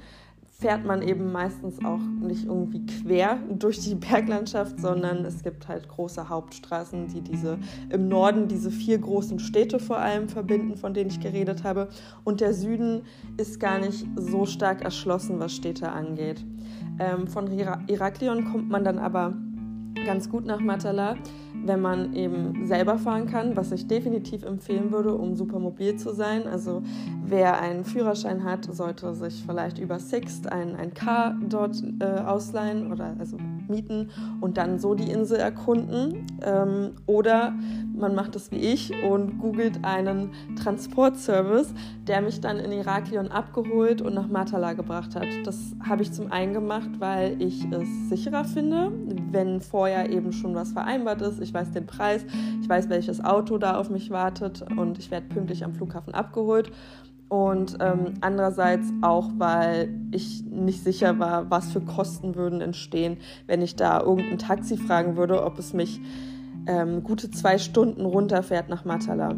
fährt man eben meistens auch nicht irgendwie quer durch die Berglandschaft, sondern es gibt halt große Hauptstraßen, die diese im Norden diese vier großen Städte vor allem verbinden, von denen ich geredet habe. Und der Süden ist gar nicht so stark erschlossen, was Städte angeht. Ähm, von Iraklion kommt man dann aber ganz gut nach Matala wenn man eben selber fahren kann, was ich definitiv empfehlen würde, um super mobil zu sein. Also wer einen Führerschein hat, sollte sich vielleicht über Sixt ein, ein Car dort äh, ausleihen oder also mieten und dann so die Insel erkunden. Ähm, oder man macht es wie ich und googelt einen Transportservice, der mich dann in Iraklion abgeholt und nach Matala gebracht hat. Das habe ich zum einen gemacht, weil ich es sicherer finde, wenn vorher eben schon was vereinbart ist. Ich weiß den Preis, ich weiß, welches Auto da auf mich wartet und ich werde pünktlich am Flughafen abgeholt. Und ähm, andererseits auch, weil ich nicht sicher war, was für Kosten würden entstehen, wenn ich da irgendein Taxi fragen würde, ob es mich ähm, gute zwei Stunden runterfährt nach Matala.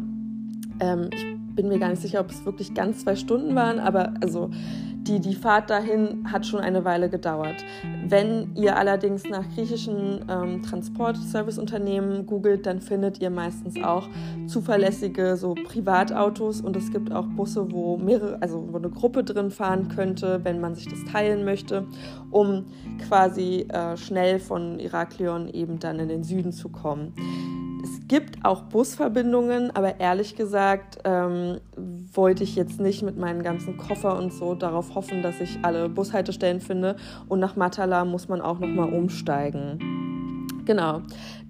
Ähm, ich bin mir gar nicht sicher, ob es wirklich ganz zwei Stunden waren, aber also die, die Fahrt dahin hat schon eine Weile gedauert. Wenn ihr allerdings nach griechischen ähm, Transportserviceunternehmen googelt, dann findet ihr meistens auch zuverlässige so Privatautos und es gibt auch Busse, wo mehrere, also wo eine Gruppe drin fahren könnte, wenn man sich das teilen möchte, um quasi äh, schnell von Iraklion eben dann in den Süden zu kommen. Es gibt auch Busverbindungen, aber ehrlich gesagt ähm, wollte ich jetzt nicht mit meinen ganzen Koffer und so darauf hoffen, dass ich alle Bushaltestellen finde. Und nach Matala muss man auch nochmal umsteigen. Genau,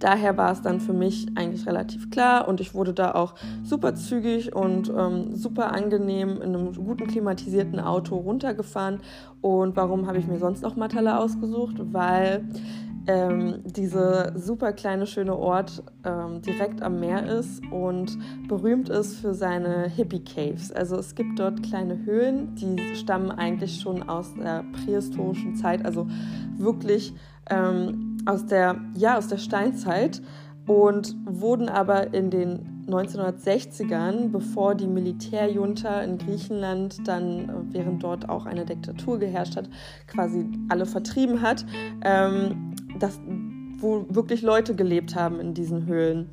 daher war es dann für mich eigentlich relativ klar und ich wurde da auch super zügig und ähm, super angenehm in einem guten klimatisierten Auto runtergefahren. Und warum habe ich mir sonst noch Matala ausgesucht? Weil ähm, dieser super kleine, schöne Ort ähm, direkt am Meer ist und berühmt ist für seine Hippie Caves. Also es gibt dort kleine Höhlen, die stammen eigentlich schon aus der prähistorischen Zeit, also wirklich ähm, aus, der, ja, aus der Steinzeit und wurden aber in den 1960ern, bevor die Militärjunta in Griechenland dann, äh, während dort auch eine Diktatur geherrscht hat, quasi alle vertrieben hat, ähm, das, wo wirklich Leute gelebt haben in diesen Höhlen.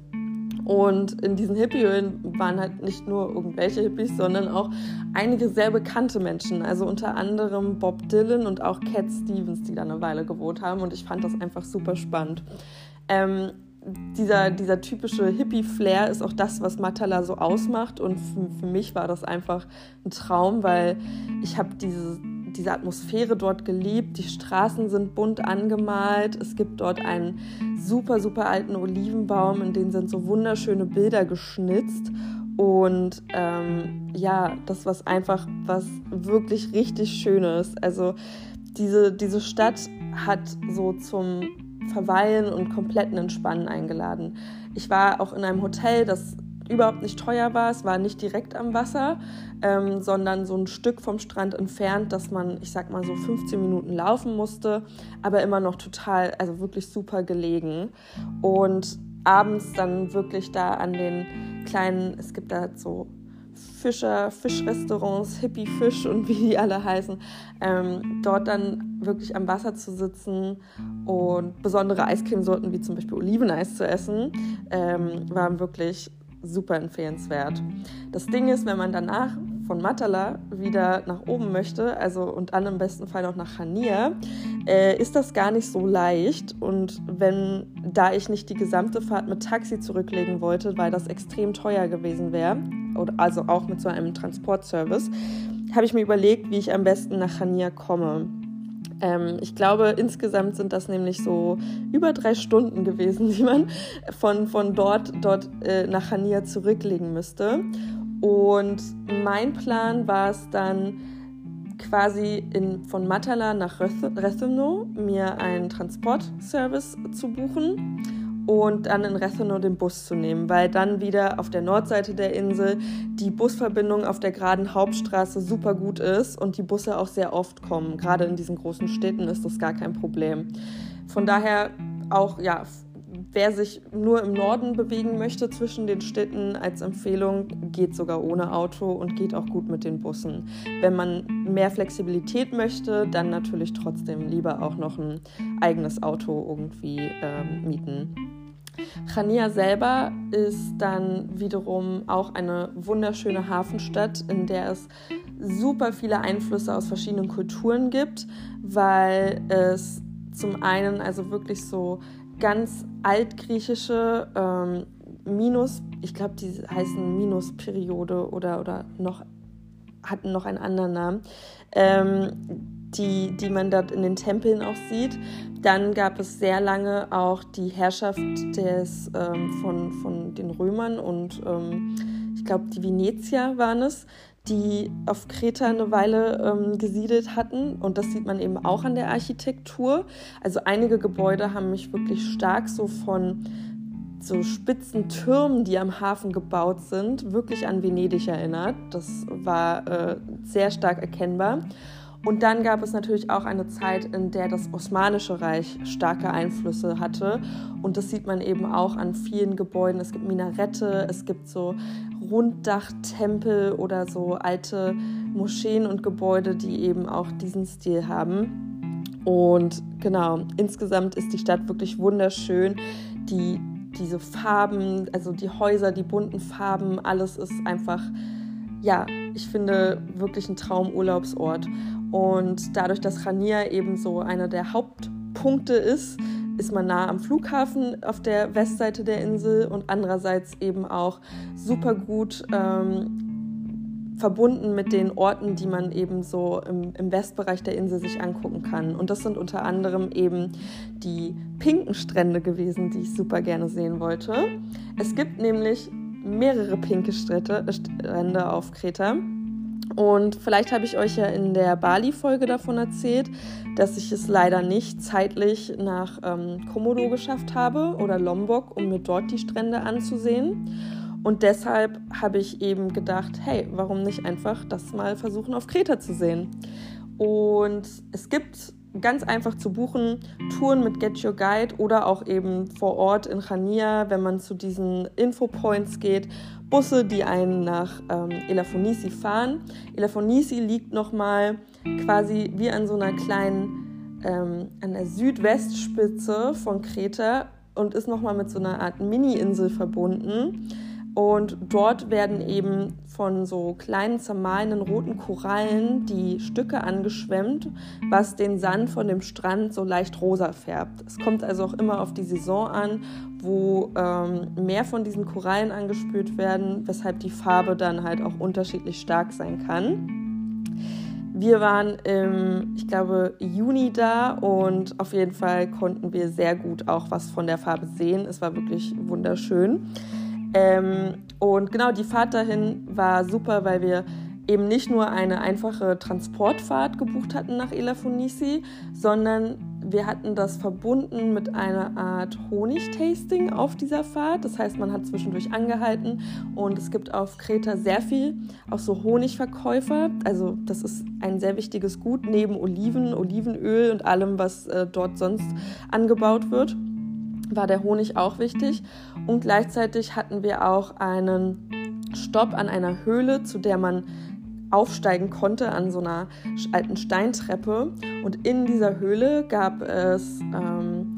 Und in diesen Hippie-Höhlen waren halt nicht nur irgendwelche Hippies, sondern auch einige sehr bekannte Menschen. Also unter anderem Bob Dylan und auch Cat Stevens, die da eine Weile gewohnt haben. Und ich fand das einfach super spannend. Ähm, dieser, dieser typische Hippie-Flair ist auch das, was Matala so ausmacht. Und für, für mich war das einfach ein Traum, weil ich habe diese diese Atmosphäre dort geliebt. Die Straßen sind bunt angemalt. Es gibt dort einen super, super alten Olivenbaum, in den sind so wunderschöne Bilder geschnitzt. Und ähm, ja, das was einfach was wirklich richtig Schönes. Also diese, diese Stadt hat so zum Verweilen und kompletten Entspannen eingeladen. Ich war auch in einem Hotel, das überhaupt nicht teuer war. Es war nicht direkt am Wasser, ähm, sondern so ein Stück vom Strand entfernt, dass man, ich sag mal so 15 Minuten laufen musste, aber immer noch total, also wirklich super gelegen. Und abends dann wirklich da an den kleinen, es gibt da so Fischer, Fischrestaurants, Hippie Fisch und wie die alle heißen, ähm, dort dann wirklich am Wasser zu sitzen und besondere Eiscremesorten wie zum Beispiel Oliveneis zu essen, ähm, waren wirklich super empfehlenswert. Das Ding ist, wenn man danach von Matala wieder nach oben möchte, also und dann im besten Fall noch nach Hania, äh, ist das gar nicht so leicht. Und wenn, da ich nicht die gesamte Fahrt mit Taxi zurücklegen wollte, weil das extrem teuer gewesen wäre, also auch mit so einem Transportservice, habe ich mir überlegt, wie ich am besten nach Hania komme. Ähm, ich glaube, insgesamt sind das nämlich so über drei Stunden gewesen, die man von, von dort, dort äh, nach Hania zurücklegen müsste. Und mein Plan war es dann, quasi in, von Matala nach Rethymno mir einen Transportservice zu buchen und dann in Rethymno den Bus zu nehmen, weil dann wieder auf der Nordseite der Insel die Busverbindung auf der geraden Hauptstraße super gut ist und die Busse auch sehr oft kommen. Gerade in diesen großen Städten ist das gar kein Problem. Von daher auch ja Wer sich nur im Norden bewegen möchte zwischen den Städten, als Empfehlung geht sogar ohne Auto und geht auch gut mit den Bussen. Wenn man mehr Flexibilität möchte, dann natürlich trotzdem lieber auch noch ein eigenes Auto irgendwie ähm, mieten. Chania selber ist dann wiederum auch eine wunderschöne Hafenstadt, in der es super viele Einflüsse aus verschiedenen Kulturen gibt, weil es zum einen also wirklich so ganz altgriechische ähm, Minus, ich glaube, die heißen Minusperiode oder, oder noch, hatten noch einen anderen Namen, ähm, die, die man dort in den Tempeln auch sieht. Dann gab es sehr lange auch die Herrschaft des, ähm, von, von den Römern und ähm, ich glaube, die Venezier waren es, die auf Kreta eine Weile ähm, gesiedelt hatten. Und das sieht man eben auch an der Architektur. Also einige Gebäude haben mich wirklich stark so von so spitzen Türmen, die am Hafen gebaut sind, wirklich an Venedig erinnert. Das war äh, sehr stark erkennbar. Und dann gab es natürlich auch eine Zeit, in der das Osmanische Reich starke Einflüsse hatte. Und das sieht man eben auch an vielen Gebäuden. Es gibt Minarette, es gibt so Runddach-Tempel oder so alte Moscheen und Gebäude, die eben auch diesen Stil haben. Und genau, insgesamt ist die Stadt wirklich wunderschön. Die, diese Farben, also die Häuser, die bunten Farben, alles ist einfach, ja, ich finde wirklich ein Traumurlaubsort. Und dadurch, dass Chania eben so einer der Hauptpunkte ist, ist man nah am Flughafen auf der Westseite der Insel und andererseits eben auch super gut ähm, verbunden mit den Orten, die man eben so im, im, Westbereich der Insel sich angucken kann. Und das sind unter anderem eben die pinken Strände gewesen, die ich super gerne sehen wollte. Es gibt nämlich mehrere pinke Strände auf Kreta. Und vielleicht habe ich euch ja in der Bali-Folge davon erzählt, dass ich es leider nicht zeitlich nach ähm, Komodo geschafft habe oder Lombok, um mir dort die Strände anzusehen. Und deshalb habe ich eben gedacht, hey, warum nicht einfach das mal versuchen auf Kreta zu sehen? Und es gibt ganz einfach zu buchen Touren mit Get Your Guide oder auch eben vor Ort in Chania, wenn man zu diesen Infopoints geht, Busse, die einen nach ähm, Elafonisi fahren. Elafonisi liegt nochmal quasi wie an so einer kleinen, ähm, an der Südwestspitze von Kreta und ist nochmal mit so einer Art Mini-Insel verbunden. Und dort werden eben von so kleinen zermahlenen roten Korallen die Stücke angeschwemmt, was den Sand von dem Strand so leicht rosa färbt. Es kommt also auch immer auf die Saison an, wo ähm, mehr von diesen Korallen angespült werden, weshalb die Farbe dann halt auch unterschiedlich stark sein kann. Wir waren im, ich glaube, Juni da und auf jeden Fall konnten wir sehr gut auch was von der Farbe sehen. Es war wirklich wunderschön. Ähm, und genau die Fahrt dahin war super, weil wir eben nicht nur eine einfache Transportfahrt gebucht hatten nach Elafonisi, sondern wir hatten das verbunden mit einer Art Honigtasting auf dieser Fahrt. Das heißt, man hat zwischendurch angehalten und es gibt auf Kreta sehr viel auch so Honigverkäufer. Also das ist ein sehr wichtiges Gut neben Oliven, Olivenöl und allem, was äh, dort sonst angebaut wird war der Honig auch wichtig. Und gleichzeitig hatten wir auch einen Stopp an einer Höhle, zu der man aufsteigen konnte an so einer alten Steintreppe. Und in dieser Höhle gab es ähm,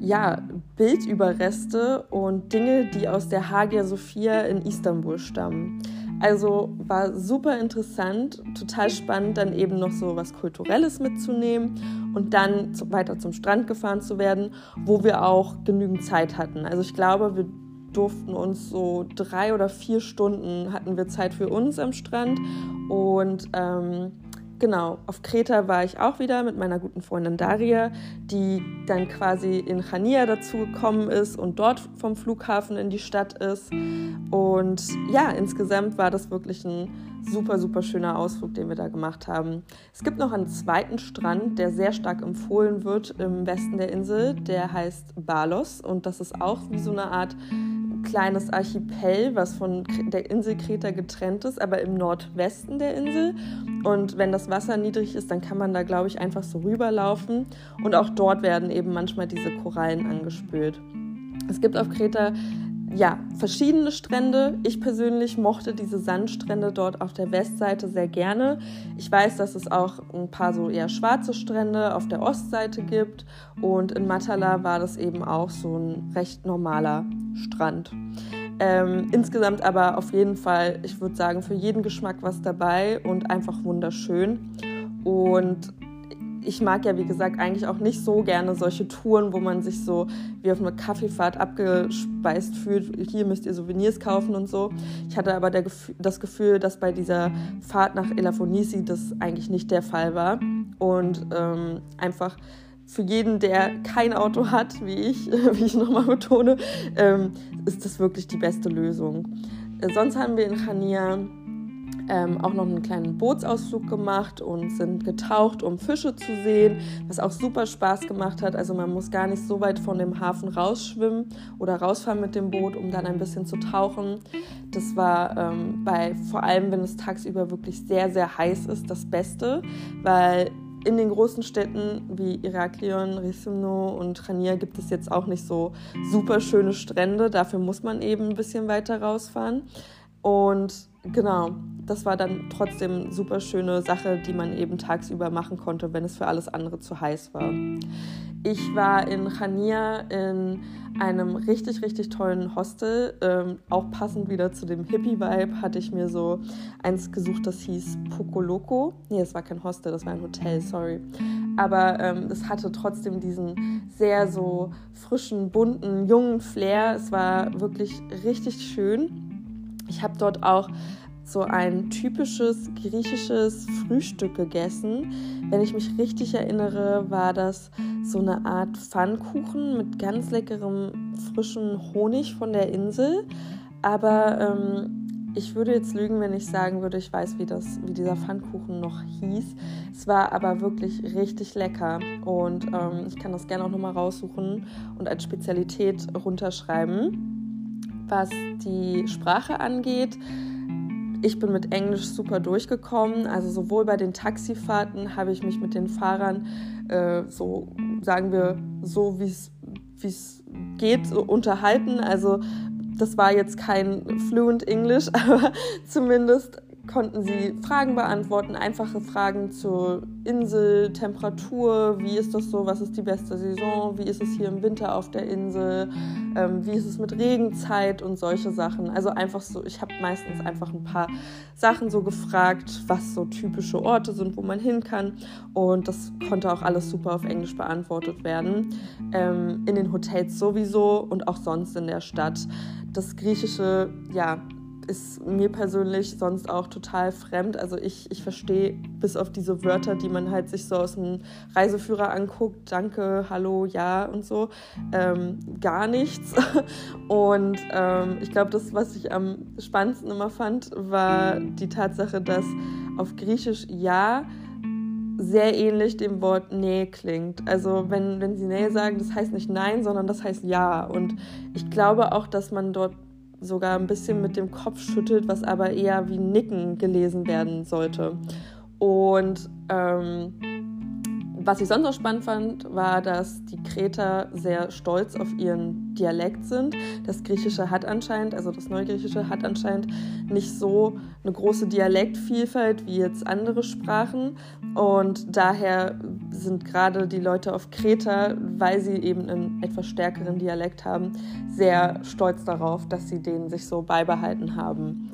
ja, Bildüberreste und Dinge, die aus der Hagia Sophia in Istanbul stammen. Also war super interessant, total spannend, dann eben noch so was Kulturelles mitzunehmen und dann weiter zum Strand gefahren zu werden, wo wir auch genügend Zeit hatten. Also ich glaube, wir durften uns so drei oder vier Stunden hatten wir Zeit für uns am Strand und ähm, Genau, auf Kreta war ich auch wieder mit meiner guten Freundin Daria, die dann quasi in Chania dazu gekommen ist und dort vom Flughafen in die Stadt ist. Und ja, insgesamt war das wirklich ein super, super schöner Ausflug, den wir da gemacht haben. Es gibt noch einen zweiten Strand, der sehr stark empfohlen wird im Westen der Insel. Der heißt Balos und das ist auch wie so eine Art kleines Archipel, was von der Insel Kreta getrennt ist, aber im Nordwesten der Insel. Und wenn das Wasser niedrig ist, dann kann man da, glaube ich, einfach so rüberlaufen. Und auch dort werden eben manchmal diese Korallen angespült. Es gibt auf Kreta ja, verschiedene Strände. Ich persönlich mochte diese Sandstrände dort auf der Westseite sehr gerne. Ich weiß, dass es auch ein paar so eher schwarze Strände auf der Ostseite gibt. Und in Matala war das eben auch so ein recht normaler Strand. Ähm, insgesamt aber auf jeden Fall, ich würde sagen, für jeden Geschmack was dabei und einfach wunderschön. Und ich mag ja, wie gesagt, eigentlich auch nicht so gerne solche Touren, wo man sich so wie auf einer Kaffeefahrt abgespeist fühlt. Hier müsst ihr Souvenirs kaufen und so. Ich hatte aber Gefühl, das Gefühl, dass bei dieser Fahrt nach Elafonisi das eigentlich nicht der Fall war. Und ähm, einfach für jeden, der kein Auto hat, wie ich, [laughs] wie ich nochmal betone, ähm, ist das wirklich die beste Lösung. Äh, sonst haben wir in Chania ähm, auch noch einen kleinen Bootsausflug gemacht und sind getaucht, um Fische zu sehen, was auch super Spaß gemacht hat. Also man muss gar nicht so weit von dem Hafen rausschwimmen oder rausfahren mit dem Boot, um dann ein bisschen zu tauchen. Das war ähm, bei, vor allem wenn es tagsüber wirklich sehr, sehr heiß ist, das Beste, weil in den großen Städten wie Iraklion, Rissumno und Chania gibt es jetzt auch nicht so super schöne Strände. Dafür muss man eben ein bisschen weiter rausfahren. Und genau, das war dann trotzdem super schöne Sache, die man eben tagsüber machen konnte, wenn es für alles andere zu heiß war. Ich war in Chania in einem richtig, richtig tollen Hostel. Ähm, auch passend wieder zu dem Hippie-Vibe hatte ich mir so eins gesucht, das hieß Poco Nee, es war kein Hostel, das war ein Hotel, sorry. Aber ähm, es hatte trotzdem diesen sehr so frischen, bunten, jungen Flair. Es war wirklich richtig schön. Ich habe dort auch so ein typisches griechisches Frühstück gegessen. Wenn ich mich richtig erinnere, war das so eine Art Pfannkuchen mit ganz leckerem frischen Honig von der Insel. Aber ähm, ich würde jetzt lügen, wenn ich sagen würde, ich weiß, wie, das, wie dieser Pfannkuchen noch hieß. Es war aber wirklich richtig lecker und ähm, ich kann das gerne auch nochmal raussuchen und als Spezialität runterschreiben. Was die Sprache angeht, ich bin mit Englisch super durchgekommen. Also sowohl bei den Taxifahrten habe ich mich mit den Fahrern äh, so, sagen wir, so wie es geht, so unterhalten. Also das war jetzt kein fluent English, [laughs] aber zumindest konnten sie Fragen beantworten, einfache Fragen zur Insel, Temperatur, wie ist das so, was ist die beste Saison, wie ist es hier im Winter auf der Insel, ähm, wie ist es mit Regenzeit und solche Sachen. Also einfach so, ich habe meistens einfach ein paar Sachen so gefragt, was so typische Orte sind, wo man hin kann und das konnte auch alles super auf Englisch beantwortet werden. Ähm, in den Hotels sowieso und auch sonst in der Stadt. Das Griechische, ja, ist mir persönlich sonst auch total fremd. Also ich, ich verstehe bis auf diese Wörter, die man halt sich so aus einem Reiseführer anguckt, danke, hallo, ja und so, ähm, gar nichts. [laughs] Und ähm, ich glaube, das, was ich am spannendsten immer fand, war die Tatsache, dass auf Griechisch ja sehr ähnlich dem Wort Nee klingt. Also wenn, wenn sie Nee sagen, das heißt nicht Nein, sondern das heißt Ja. Und ich glaube auch, dass man dort sogar ein bisschen mit dem Kopf schüttelt, was aber eher wie Nicken gelesen werden sollte. Und ähm, was ich sonst noch spannend fand, war, dass die Kreter sehr stolz auf ihren Dialekt sind. Das Griechische hat anscheinend, also das Neugriechische hat anscheinend nicht so eine große Dialektvielfalt wie jetzt andere Sprachen. Und daher sind gerade die Leute auf Kreta, weil sie eben einen etwas stärkeren Dialekt haben, sehr stolz darauf, dass sie den sich so beibehalten haben.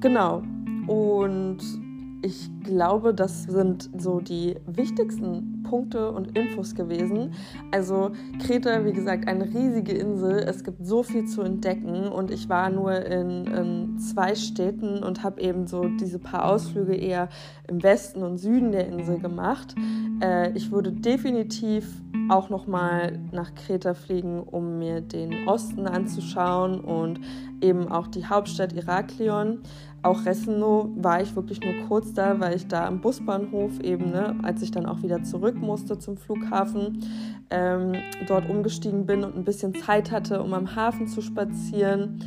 Genau. Und ich glaube, das sind so die wichtigsten Punkte und Infos gewesen. Also Kreta, wie gesagt, eine riesige Insel. Es gibt so viel zu entdecken und ich war nur in, in zwei Städten und habe eben so diese paar Ausflüge eher im Westen und Süden der Insel gemacht. Äh, ich würde definitiv auch noch mal nach Kreta fliegen, um mir den Osten anzuschauen und eben auch die Hauptstadt Iraklion. Auch Reseno war ich wirklich nur kurz da, weil ich da am Busbahnhof eben, ne, als ich dann auch wieder zurück musste zum Flughafen, ähm, dort umgestiegen bin und ein bisschen Zeit hatte, um am Hafen zu spazieren.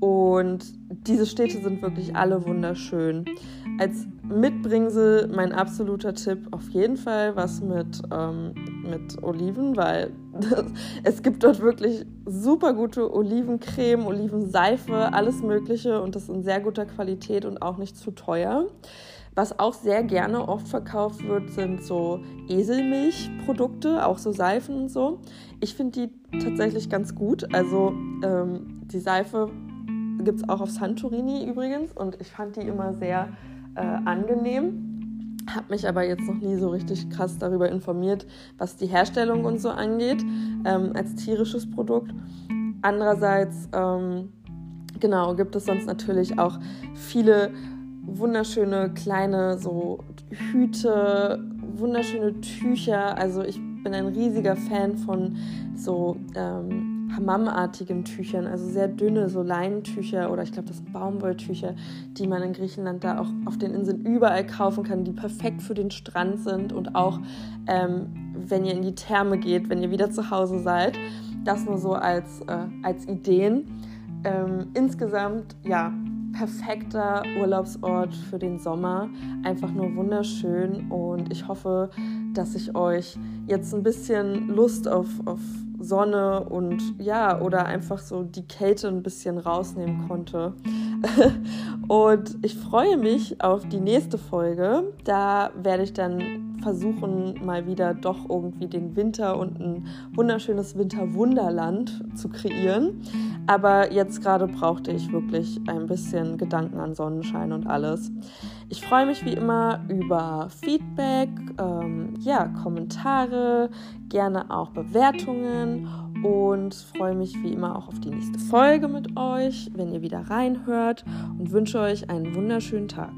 Und diese Städte sind wirklich alle wunderschön. Als Mitbringsel mein absoluter Tipp auf jeden Fall was mit, ähm, mit Oliven, weil [laughs] es gibt dort wirklich super gute Olivencreme, Olivenseife, alles Mögliche und das in sehr guter Qualität und auch nicht zu teuer. Was auch sehr gerne oft verkauft wird, sind so Eselmilchprodukte, auch so Seifen und so. Ich finde die tatsächlich ganz gut. Also ähm, die Seife gibt es auch auf Santorini übrigens und ich fand die immer sehr äh, angenehm. Habe mich aber jetzt noch nie so richtig krass darüber informiert, was die Herstellung und so angeht, ähm, als tierisches Produkt. Andererseits, ähm, genau, gibt es sonst natürlich auch viele wunderschöne kleine so Hüte, wunderschöne Tücher. Also ich bin ein riesiger Fan von so ähm, Hammam-artigen Tüchern, also sehr dünne, so Leinentücher oder ich glaube, das sind Baumwolltücher, die man in Griechenland da auch auf den Inseln überall kaufen kann, die perfekt für den Strand sind und auch ähm, wenn ihr in die Therme geht, wenn ihr wieder zu Hause seid. Das nur so als, äh, als Ideen. Ähm, insgesamt, ja, perfekter Urlaubsort für den Sommer. Einfach nur wunderschön und ich hoffe, dass ich euch jetzt ein bisschen Lust auf, auf Sonne und ja, oder einfach so die Kälte ein bisschen rausnehmen konnte. [laughs] und ich freue mich auf die nächste Folge. Da werde ich dann versuchen, mal wieder doch irgendwie den Winter und ein wunderschönes Winterwunderland zu kreieren. Aber jetzt gerade brauchte ich wirklich ein bisschen Gedanken an Sonnenschein und alles. Ich freue mich wie immer über Feedback, ähm, ja, Kommentare, gerne auch Bewertungen und freue mich wie immer auch auf die nächste Folge mit euch, wenn ihr wieder reinhört und wünsche euch einen wunderschönen Tag.